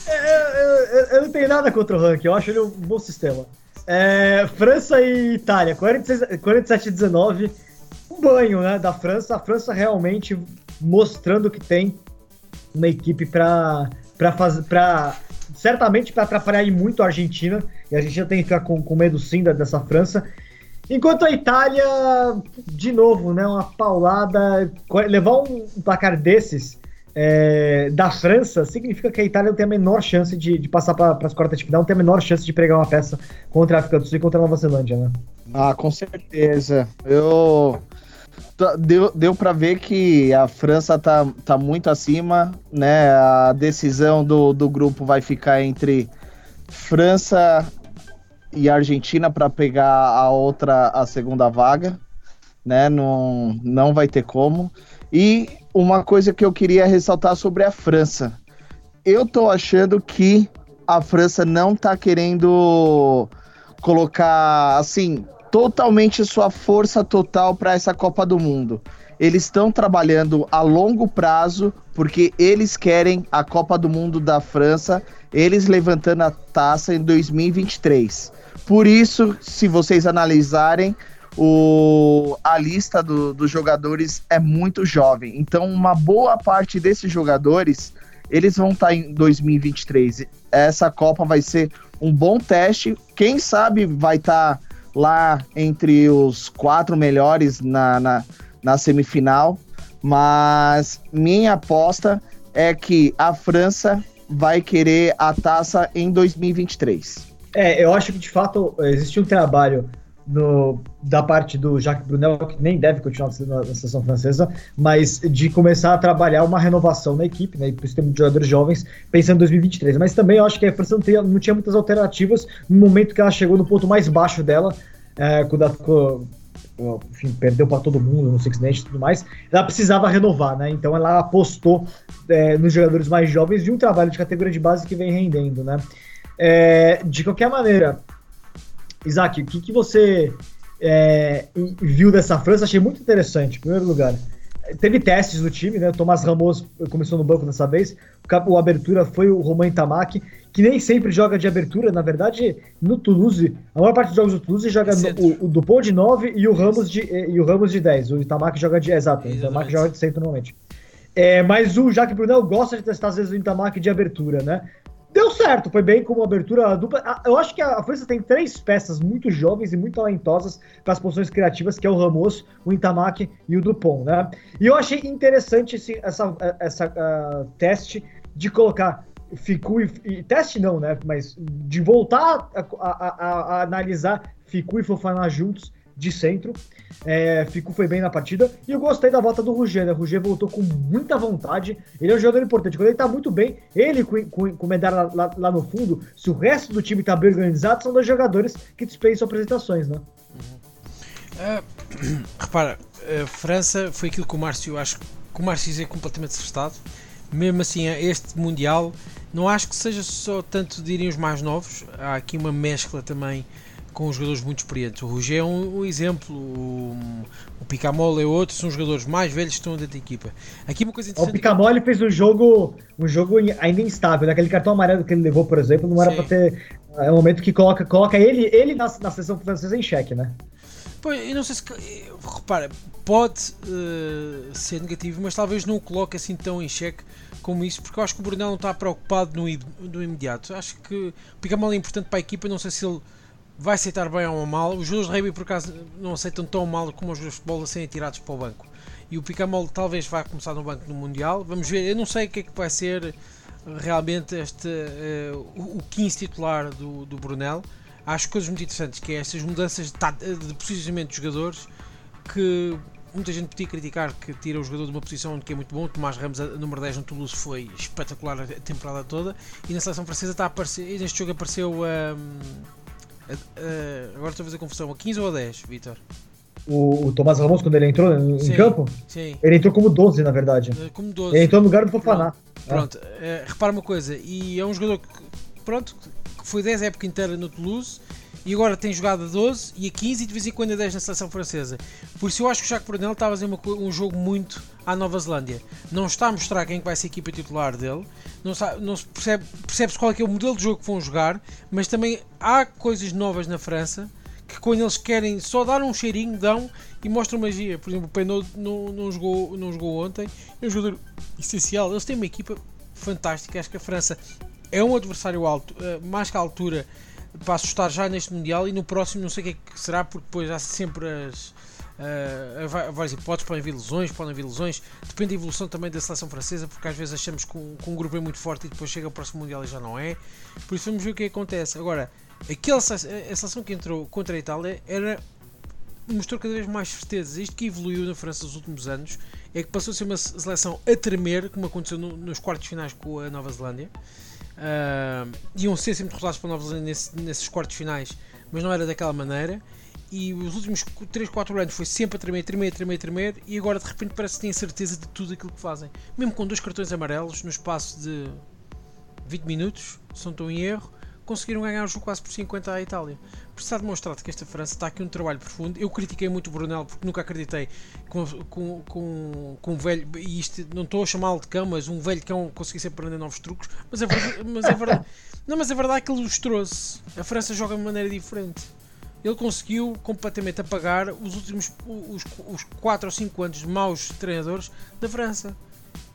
eu, eu, eu, não tenho nada contra o ranking, eu acho ele um bom sistema. É, França e Itália, 47 19 um banho né, da França. A França realmente mostrando que tem uma equipe para fazer. Pra, certamente para atrapalhar muito a Argentina. E a Argentina tem que ficar com, com medo sim da, dessa França. Enquanto a Itália, de novo, né, uma paulada. Levar um placar desses é, da França significa que a Itália não tem a menor chance de, de passar para as quartas de final, não tem a menor chance de pregar uma peça contra a África do Sul e contra a Nova Zelândia, né? Ah, com certeza. Eu deu, deu para ver que a França tá, tá muito acima, né? A decisão do, do grupo vai ficar entre França e Argentina para pegar a outra, a segunda vaga, né? Não, não vai ter como. E uma coisa que eu queria ressaltar sobre a França. Eu tô achando que a França não tá querendo colocar assim totalmente sua força total para essa Copa do Mundo. Eles estão trabalhando a longo prazo porque eles querem a Copa do Mundo da França, eles levantando a taça em 2023. Por isso, se vocês analisarem, o, a lista do, dos jogadores é muito jovem. Então, uma boa parte desses jogadores eles vão estar tá em 2023. Essa Copa vai ser um bom teste. Quem sabe vai estar tá lá entre os quatro melhores na, na, na semifinal, mas minha aposta é que a França vai querer a taça em 2023. É, eu acho que de fato existe um trabalho no, da parte do Jacques Brunel, que nem deve continuar na, na seleção francesa, mas de começar a trabalhar uma renovação na equipe, né? Por isso tem muitos jogadores jovens pensando em 2023. Mas também eu acho que a França não tinha, não tinha muitas alternativas no momento que ela chegou no ponto mais baixo dela, é, quando ela ficou. Enfim, perdeu para todo mundo no Six Nations e tudo mais, ela precisava renovar, né? Então ela apostou é, nos jogadores mais jovens de um trabalho de categoria de base que vem rendendo, né? É, de qualquer maneira, Isaac, o que, que você é, viu dessa França? Achei muito interessante, em primeiro lugar. Teve testes no time, né? O Tomás Ramos começou no banco dessa vez. O, o abertura foi o Romain Tamaki, que nem sempre joga de abertura. Na verdade, no Toulouse, a maior parte dos jogos do Toulouse joga no, o, o Dupont de 9 e o Ramos de, e o Ramos de 10. O Itamaki joga de. Exato, o Itamaki joga de centro normalmente. É, mas o Jacques Brunel gosta de testar às vezes o Itamaki de abertura, né? Deu certo, foi bem como abertura dupla. Eu acho que a França tem três peças muito jovens e muito talentosas para as posições criativas, que é o Ramos, o Intamaki e o Dupont, né? E eu achei interessante esse essa, essa uh, teste de colocar Ficu e, e, teste não, né? Mas de voltar a, a, a, a analisar Ficu e Fofana juntos de centro. É, Fico foi bem na partida. E eu gostei da volta do Ruger, né? O Ruger voltou com muita vontade. Ele é um jogador importante. Quando ele tá muito bem, ele com, com, com medalha lá, lá, no fundo, se o resto do time tá bem organizado, são dois jogadores que dispensam apresentações, né? Uh, repara, a França foi aquilo que o Márcio, acho que o Márcio é completamente acertado. mesmo assim, este Mundial, não acho que seja só tanto direm os mais novos, há aqui uma mescla também com jogadores muito experientes. O Roger é um, um exemplo, o, o Picamol é outro, são jogadores mais velhos que estão dentro da equipa. Aqui uma coisa interessante. O Picamol é fez um jogo, um jogo ainda instável. Né? Aquele cartão amarelo que ele levou, por exemplo, não era para ter. É um momento que coloca, coloca ele, ele na, na seleção francesa em xeque, né? Pois, eu não sei se. Repara, pode uh, ser negativo, mas talvez não o coloque assim tão em xeque como isso, porque eu acho que o Brunel não está preocupado no, no imediato. Acho que o Picamol é importante para a equipa, não sei se ele vai aceitar bem ou mal. Os jogadores de rugby, por acaso, não aceitam tão mal como os jogadores de futebol a serem tirados para o banco. E o Picamol talvez vá começar no banco no Mundial. Vamos ver, eu não sei o que é que vai ser eh, realmente este, uh, o 15 titular do, do Brunel. Acho coisas muito interessantes, que é estas mudanças de, de posicionamento dos jogadores que muita gente podia criticar que tira o jogador de uma posição onde é muito bom. O Tomás Ramos, a número 10 no Toulouse, foi espetacular a temporada toda. E na seleção francesa está a aparecer, neste jogo apareceu um, Uh, agora estou a fazer confusão. A 15 ou a 10, Vitor? O, o Tomás Ramos, quando ele entrou em sim, campo, sim. ele entrou como 12, na verdade. Uh, como 12. Ele entrou no lugar do Fofaná. Pronto, pronto. Uh, repara uma coisa, e é um jogador que, pronto, que foi 10 época inteira no Toulouse e agora tem jogado a 12 e a 15 e de vez em quando a 10 na seleção francesa. Por isso eu acho que o Jacques Brunel está a fazer uma, um jogo muito à Nova Zelândia. Não está a mostrar quem é vai ser a equipa titular dele, não, não se percebe, percebe-se qual é, é, o modelo de jogo que vão jogar, mas também há coisas novas na França que quando eles querem só dar um cheirinho, dão e mostram magia. Por exemplo, o Penot não, não, jogou, não jogou ontem, é um jogador essencial. Eles têm uma equipa fantástica. Acho que a França é um adversário alto, eh, mais que a altura para assustar já neste Mundial e no próximo não sei o que, é que será, porque depois há sempre as. Uh, várias hipóteses, podem haver lesões, podem haver lesões, depende da evolução também da seleção francesa, porque às vezes achamos que um, que um grupo é muito forte e depois chega ao próximo Mundial e já não é. Por isso vamos ver o que acontece. Agora, aquela a seleção que entrou contra a Itália era mostrou cada vez mais certeza. Isto que evoluiu na França nos últimos anos é que passou a ser uma seleção a tremer, como aconteceu no, nos quartos finais com a Nova Zelândia. Uh, iam ser sempre derrotados pela Nova Zelândia nesse, nesses quartos finais, mas não era daquela maneira. E os últimos 3, 4 anos foi sempre a tremer, tremer, tremer, tremer. E agora de repente parece que têm certeza de tudo aquilo que fazem. Mesmo com dois cartões amarelos no espaço de 20 minutos, se não estou em erro, conseguiram ganhar o jogo quase por 50 à Itália. Está demonstrado que esta França está aqui um trabalho profundo. Eu critiquei muito o Brunel porque nunca acreditei com, com, com, com um velho, e isto não estou a chamá-lo de cão, mas um velho cão conseguisse aprender novos truques. Mas é verdade, mas é verdade, não, mas é verdade que ele os trouxe. A França joga de maneira diferente. Ele conseguiu completamente apagar os últimos os, os 4 ou 5 anos de maus treinadores da França.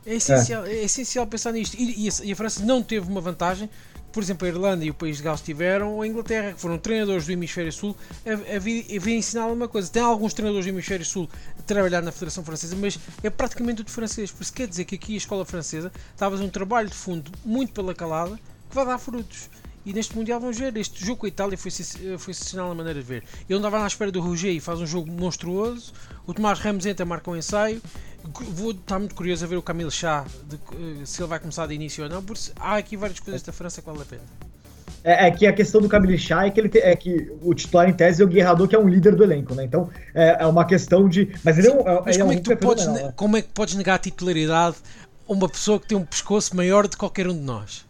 É essencial, é. é essencial pensar nisto. E, e, a, e a França não teve uma vantagem por exemplo, a Irlanda e o País de Gales tiveram, a Inglaterra, que foram treinadores do Hemisfério Sul, a, a, ensinar uma coisa. Tem alguns treinadores do Hemisfério Sul a trabalhar na Federação Francesa, mas é praticamente tudo francês. Por isso quer dizer que aqui a escola francesa está a fazer um trabalho de fundo muito pela calada que vai dar frutos. E neste Mundial vamos ver, este jogo com a Itália foi, foi excepcional na maneira de ver. Não estava à espera do Roger e faz um jogo monstruoso. O Tomás Ramos entra, marca um ensaio. Vou estar muito curioso a ver o Camilo Chá, de, eh, se ele vai começar de início ou não, porque há aqui várias coisas da França que vale a pena. É, é, que a questão do Camilo Chá é que, ele te, é que o titular em tese é o Guerrador, que é um líder do elenco, né? Então é, é uma questão de. Mas ele é um. Mas como, é, um é que tu podes, né? como é que podes negar a titularidade a uma pessoa que tem um pescoço maior de qualquer um de nós?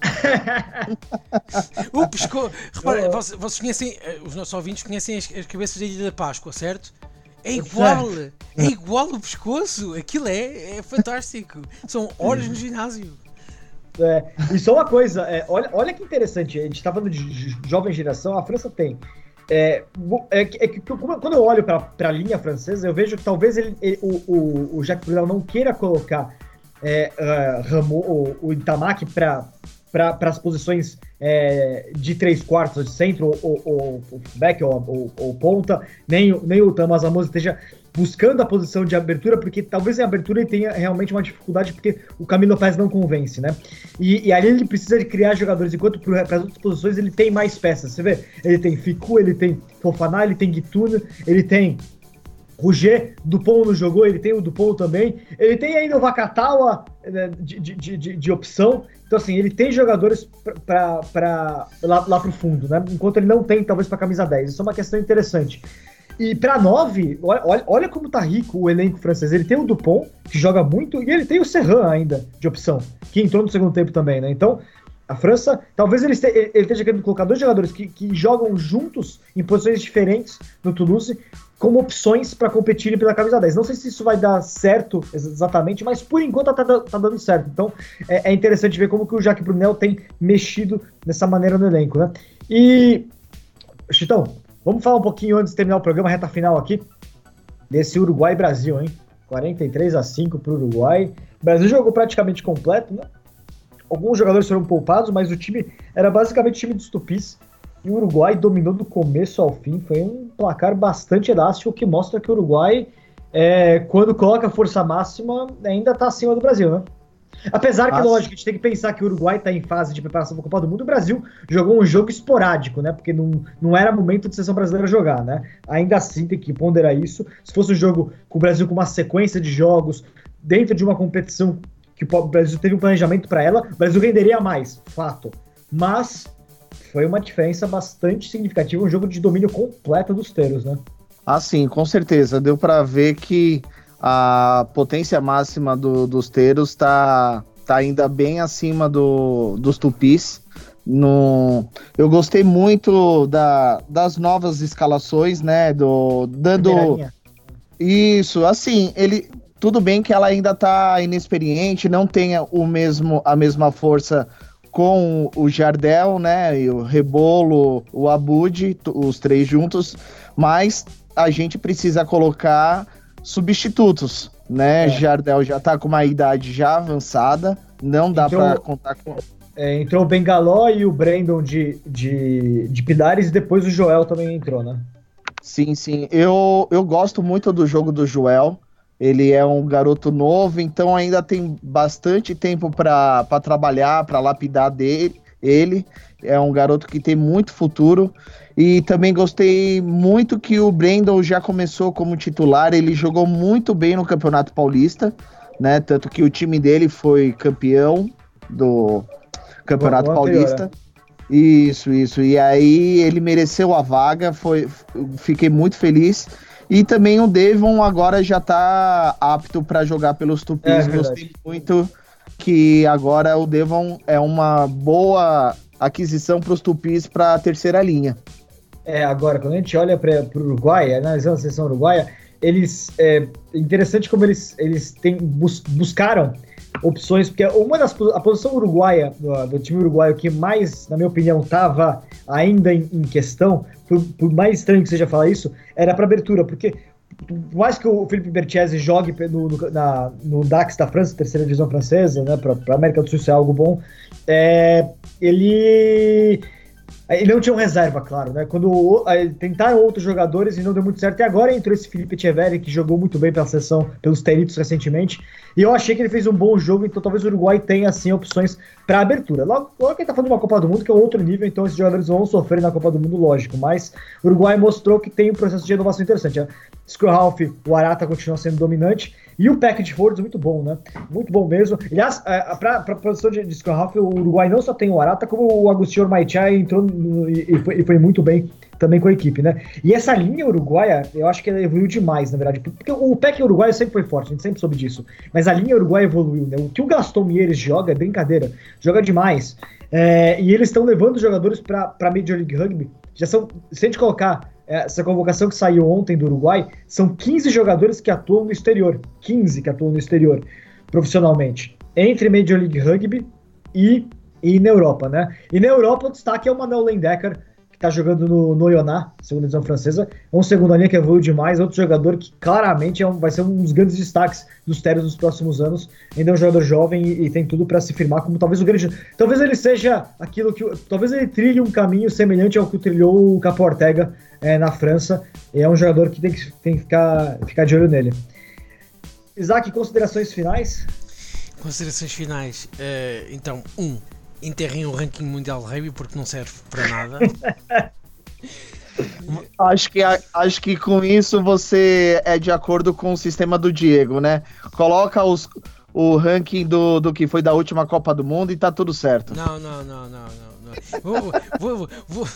o pescoço. Repara, vocês, vocês, conhecem, eh, os nossos ouvintes conhecem as, as cabeças da Ilha da Páscoa, certo? É igual, é igual o pescoço. Aquilo é, é fantástico. São horas no ginásio. É, e só uma coisa, é, olha, olha que interessante, a gente está falando de jovem geração, a França tem. É, é, é que quando eu olho para a linha francesa, eu vejo que talvez ele, ele, o, o, o Jacques Brunel não queira colocar é, uh, Ramon, o, o Itamaki para para as posições é, de três quartos de centro, ou, ou, ou back ou, ou, ou, ponta, nem, nem o Thomas Amos esteja buscando a posição de abertura, porque talvez em abertura ele tenha realmente uma dificuldade, porque o Camilo Lopes não convence, né? E, e ali ele precisa de criar jogadores, enquanto para as outras posições ele tem mais peças. Você vê, ele tem Ficu, ele tem Fofaná, ele tem Guituna, ele tem Roger, Dupont não jogou, ele tem o Dupont também. Ele tem ainda o Vakatawa né, de, de, de, de, opção. Então, assim, ele tem jogadores para lá, lá pro fundo, né? Enquanto ele não tem, talvez, para camisa 10. Isso é uma questão interessante. E para nove, olha, olha como tá rico o elenco francês. Ele tem o Dupont, que joga muito, e ele tem o Serran ainda, de opção, que entrou no segundo tempo também, né? Então, a França, talvez ele, este, ele esteja querendo colocar dois jogadores que, que jogam juntos em posições diferentes no Toulouse, como opções para competirem pela camisa 10. Não sei se isso vai dar certo exatamente, mas por enquanto tá, tá dando certo. Então é, é, interessante ver como que o Jacques Brunel tem mexido dessa maneira no elenco, né? E, Chitão, Vamos falar um pouquinho antes de terminar o programa, reta final aqui, desse Uruguai-Brasil, hein? 43 a 5 para o Uruguai. O Brasil jogou praticamente completo, né? Alguns jogadores foram poupados, mas o time era basicamente time de estupis. E o Uruguai dominou do começo ao fim. Foi um placar bastante elástico, que mostra que o Uruguai, é, quando coloca força máxima, ainda está acima do Brasil, né? Apesar que, lógico, a gente tem que pensar que o Uruguai está em fase de preparação para a Copa do Mundo, o Brasil jogou um jogo esporádico, né? Porque não, não era momento de seleção brasileira jogar, né? Ainda assim tem que ponderar isso. Se fosse um jogo com o Brasil com uma sequência de jogos dentro de uma competição que o Brasil teve um planejamento para ela, o Brasil renderia mais, fato. Mas foi uma diferença bastante significativa, um jogo de domínio completo dos teros, né? Ah, sim, com certeza. Deu para ver que a potência máxima do, dos teros está tá ainda bem acima do, dos tupis. No, eu gostei muito da, das novas escalações, né? Do dando isso, assim, ele tudo bem que ela ainda tá inexperiente, não tenha o mesmo a mesma força com o Jardel, né? E o Rebolo, o Abud, os três juntos, mas a gente precisa colocar substitutos, né? É. Jardel já tá com uma idade já avançada, não dá então, para contar com. É, entrou o Bengaló e o Brandon de, de, de Pilares e depois o Joel também entrou, né? Sim, sim. Eu, eu gosto muito do jogo do Joel. Ele é um garoto novo, então ainda tem bastante tempo para trabalhar, para lapidar dele, ele. É um garoto que tem muito futuro. E também gostei muito que o Brandon já começou como titular, ele jogou muito bem no Campeonato Paulista, né? Tanto que o time dele foi campeão do Campeonato Paulista. É. Isso, isso. E aí ele mereceu a vaga, foi, fiquei muito feliz. E também o Devon agora já está apto para jogar pelos Tupis. É, Gostei muito que agora o Devon é uma boa aquisição para os Tupis para a terceira linha é, agora, quando a gente olha para o Uruguai, analisando a seleção uruguaia, eles. É interessante como eles, eles têm, bus, buscaram opções, porque uma das a posição uruguaia, do, time uruguaio, que mais, na minha opinião, estava ainda em, em questão, por, por, mais estranho que seja falar isso, era para abertura, porque por mais que o Felipe Bertiese jogue no, no, na, no Dax da França, terceira divisão francesa, né, para a América do Sul isso é algo bom, é, ele ele não tinha um reserva, claro, né? Quando tentaram outros jogadores e não deu muito certo. E agora entrou esse Felipe Echeverri, que jogou muito bem pela seleção, pelos Teritos recentemente. E eu achei que ele fez um bom jogo, então talvez o Uruguai tenha, assim, opções para abertura. Logo, logo que ele tá falando de uma Copa do Mundo, que é outro nível, então esses jogadores vão sofrer na Copa do Mundo, lógico. Mas o Uruguai mostrou que tem um processo de renovação interessante. A Skrhalf, o Arata continua sendo dominante. E o package forwards muito bom, né? Muito bom mesmo. Aliás, é, para a posição de, de Half, o Uruguai não só tem o Arata, como o Agostinho Maichá entrou no, e, foi, e foi muito bem também com a equipe, né? E essa linha uruguaia, eu acho que ela evoluiu demais, na verdade. Porque o pack uruguaio sempre foi forte, a gente sempre soube disso. Mas a linha uruguaia evoluiu, né? O que o Gaston Mieres joga é brincadeira. Joga demais. É, e eles estão levando jogadores para Major League Rugby. Já são, se a gente colocar é, essa convocação que saiu ontem do Uruguai, são 15 jogadores que atuam no exterior. 15 que atuam no exterior, profissionalmente. Entre Major League Rugby e, e na Europa, né? E na Europa o destaque é o Manuel Lendecker, que tá jogando no, no Ioná, segunda divisão francesa. É um segunda linha que evoluiu demais, outro jogador que claramente é um, vai ser um dos grandes destaques dos Térios nos próximos anos. Ainda é um jogador jovem e, e tem tudo para se firmar como talvez o grande. Talvez ele seja aquilo que. Talvez ele trilhe um caminho semelhante ao que trilhou o Capo Ortega é, na França. E é um jogador que tem que, tem que ficar, ficar de olho nele. Isaac, considerações finais? Considerações finais. Uh, então, um, enterrem o ranking mundial de rugby porque não serve para nada. acho, que, acho que com isso você é de acordo com o sistema do Diego, né? Coloca os, o ranking do, do que foi da última Copa do Mundo e tá tudo certo. Não, não, não, não, não. não. Vou, vou, vou, Vou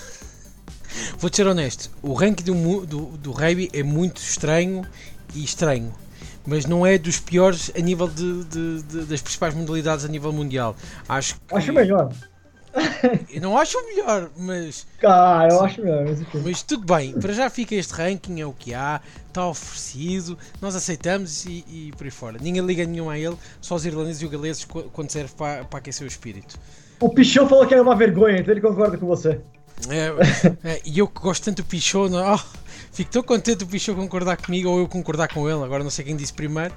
ser honesto, o ranking do, do, do rugby é muito estranho e estranho mas não é dos piores a nível de, de, de, das principais modalidades a nível mundial. Acho que... Acho melhor. Eu não acho o melhor, mas. Ah, eu acho melhor. Mas, mas, tudo bem, para já fica este ranking, é o que há, está oferecido, nós aceitamos e, e por aí fora. Ninguém liga nenhum a ele, só os irlandeses e os galeses quando serve para, para aquecer o espírito. O Pichon falou que era uma vergonha, então ele concorda com você. É, é, e eu que gosto tanto do Pichon, oh, fico tão contente do Pichon concordar comigo ou eu concordar com ele, agora não sei quem disse primeiro.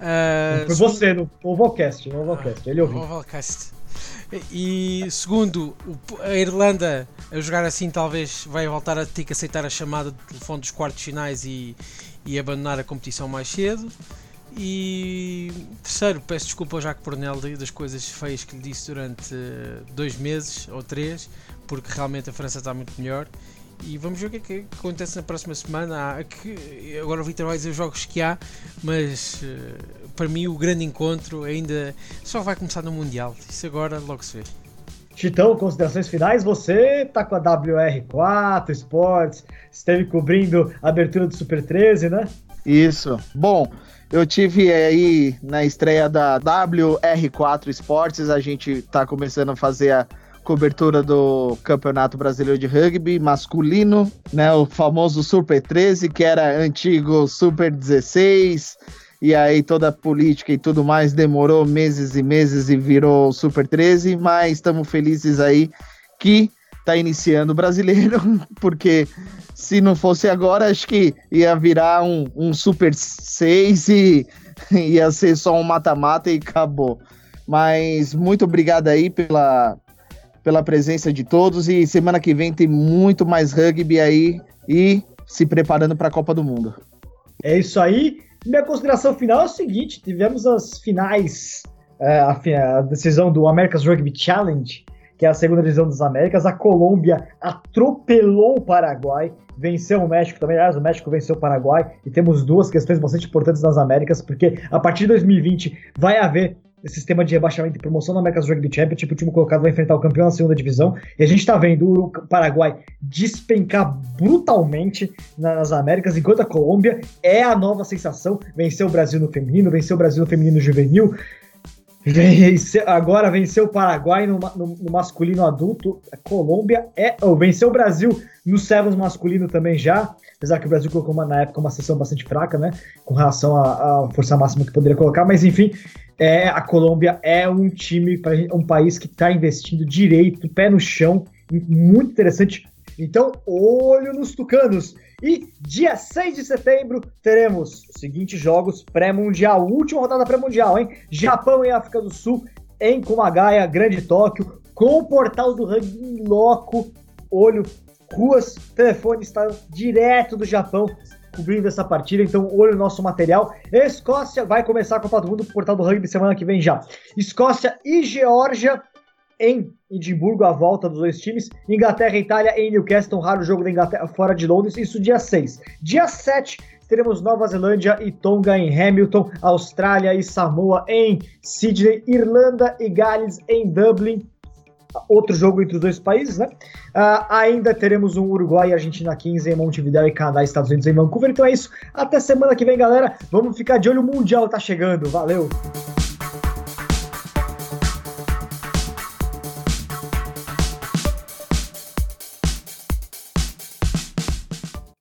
Uh, Foi você, no Ovalcast, no Ovalcast, ele ouviu. Ovalcast. E segundo, a Irlanda a jogar assim talvez vai voltar a ter que aceitar a chamada de telefone dos quartos finais e, e abandonar a competição mais cedo. E terceiro, peço desculpa ao Jacques Pornel das coisas feias que lhe disse durante dois meses ou três, porque realmente a França está muito melhor. E vamos ver o que é que acontece na próxima semana. Há, que, agora o Vitor vai dizer os jogos que há, mas uh, para mim o grande encontro ainda só vai começar no Mundial. Isso agora logo se vê. Chitão, considerações finais. Você tá com a WR4 Sports, esteve cobrindo a abertura do Super 13, né? Isso. Bom, eu tive aí na estreia da WR4 Sports, a gente tá começando a fazer a cobertura do Campeonato Brasileiro de Rugby masculino, né, o famoso Super 13, que era antigo Super 16, e aí toda a política e tudo mais demorou meses e meses e virou Super 13, mas estamos felizes aí que tá iniciando o brasileiro, porque se não fosse agora, acho que ia virar um, um Super 6 e ia ser só um mata-mata e acabou. Mas muito obrigado aí pela, pela presença de todos e semana que vem tem muito mais rugby aí e se preparando para a Copa do Mundo. É isso aí. Minha consideração final é o seguinte: tivemos as finais, é, a, decisão do America's Rugby Challenge, que é a segunda divisão das Américas. A Colômbia atropelou o Paraguai, venceu o México também. Aliás, o México venceu o Paraguai. E temos duas questões bastante importantes nas Américas, porque a partir de 2020 vai haver sistema de rebaixamento e promoção da America's Rugby Championship, o último colocado vai enfrentar o campeão da segunda divisão, e a gente está vendo o Paraguai despencar brutalmente nas Américas, enquanto a Colômbia é a nova sensação, venceu o Brasil no feminino, venceu o Brasil no feminino juvenil, agora venceu o Paraguai no, no, no, masculino adulto, a Colômbia é, oh, venceu o Brasil no Sevens masculino também já, apesar que o Brasil colocou uma, na época uma sessão bastante fraca, né, com relação à força máxima que poderia colocar, mas enfim, é, a Colômbia é um time, um país que está investindo direito, pé no chão, muito interessante. Então, olho nos tucanos. E dia 6 de setembro teremos os seguintes jogos pré-mundial, última rodada pré-mundial, hein? Japão e África do Sul em Kumagaya, Grande Tóquio, com o portal do rugby em loco, olho, ruas, telefone está direto do Japão cobrindo essa partida, então olho no nosso material. Escócia vai começar a Copa do Mundo, portal do rugby semana que vem já. Escócia e Geórgia em Edimburgo, a volta dos dois times. Inglaterra e Itália em Newcastle, um raro jogo da Inglaterra fora de Londres, isso dia 6. Dia 7, teremos Nova Zelândia e Tonga em Hamilton, Austrália e Samoa em Sydney, Irlanda e Gales em Dublin, outro jogo entre os dois países, né? Uh, ainda teremos um Uruguai e Argentina 15 em Montevideo e Canadá e Estados Unidos em Vancouver. Então é isso. Até semana que vem, galera. Vamos ficar de olho. O Mundial tá chegando. Valeu!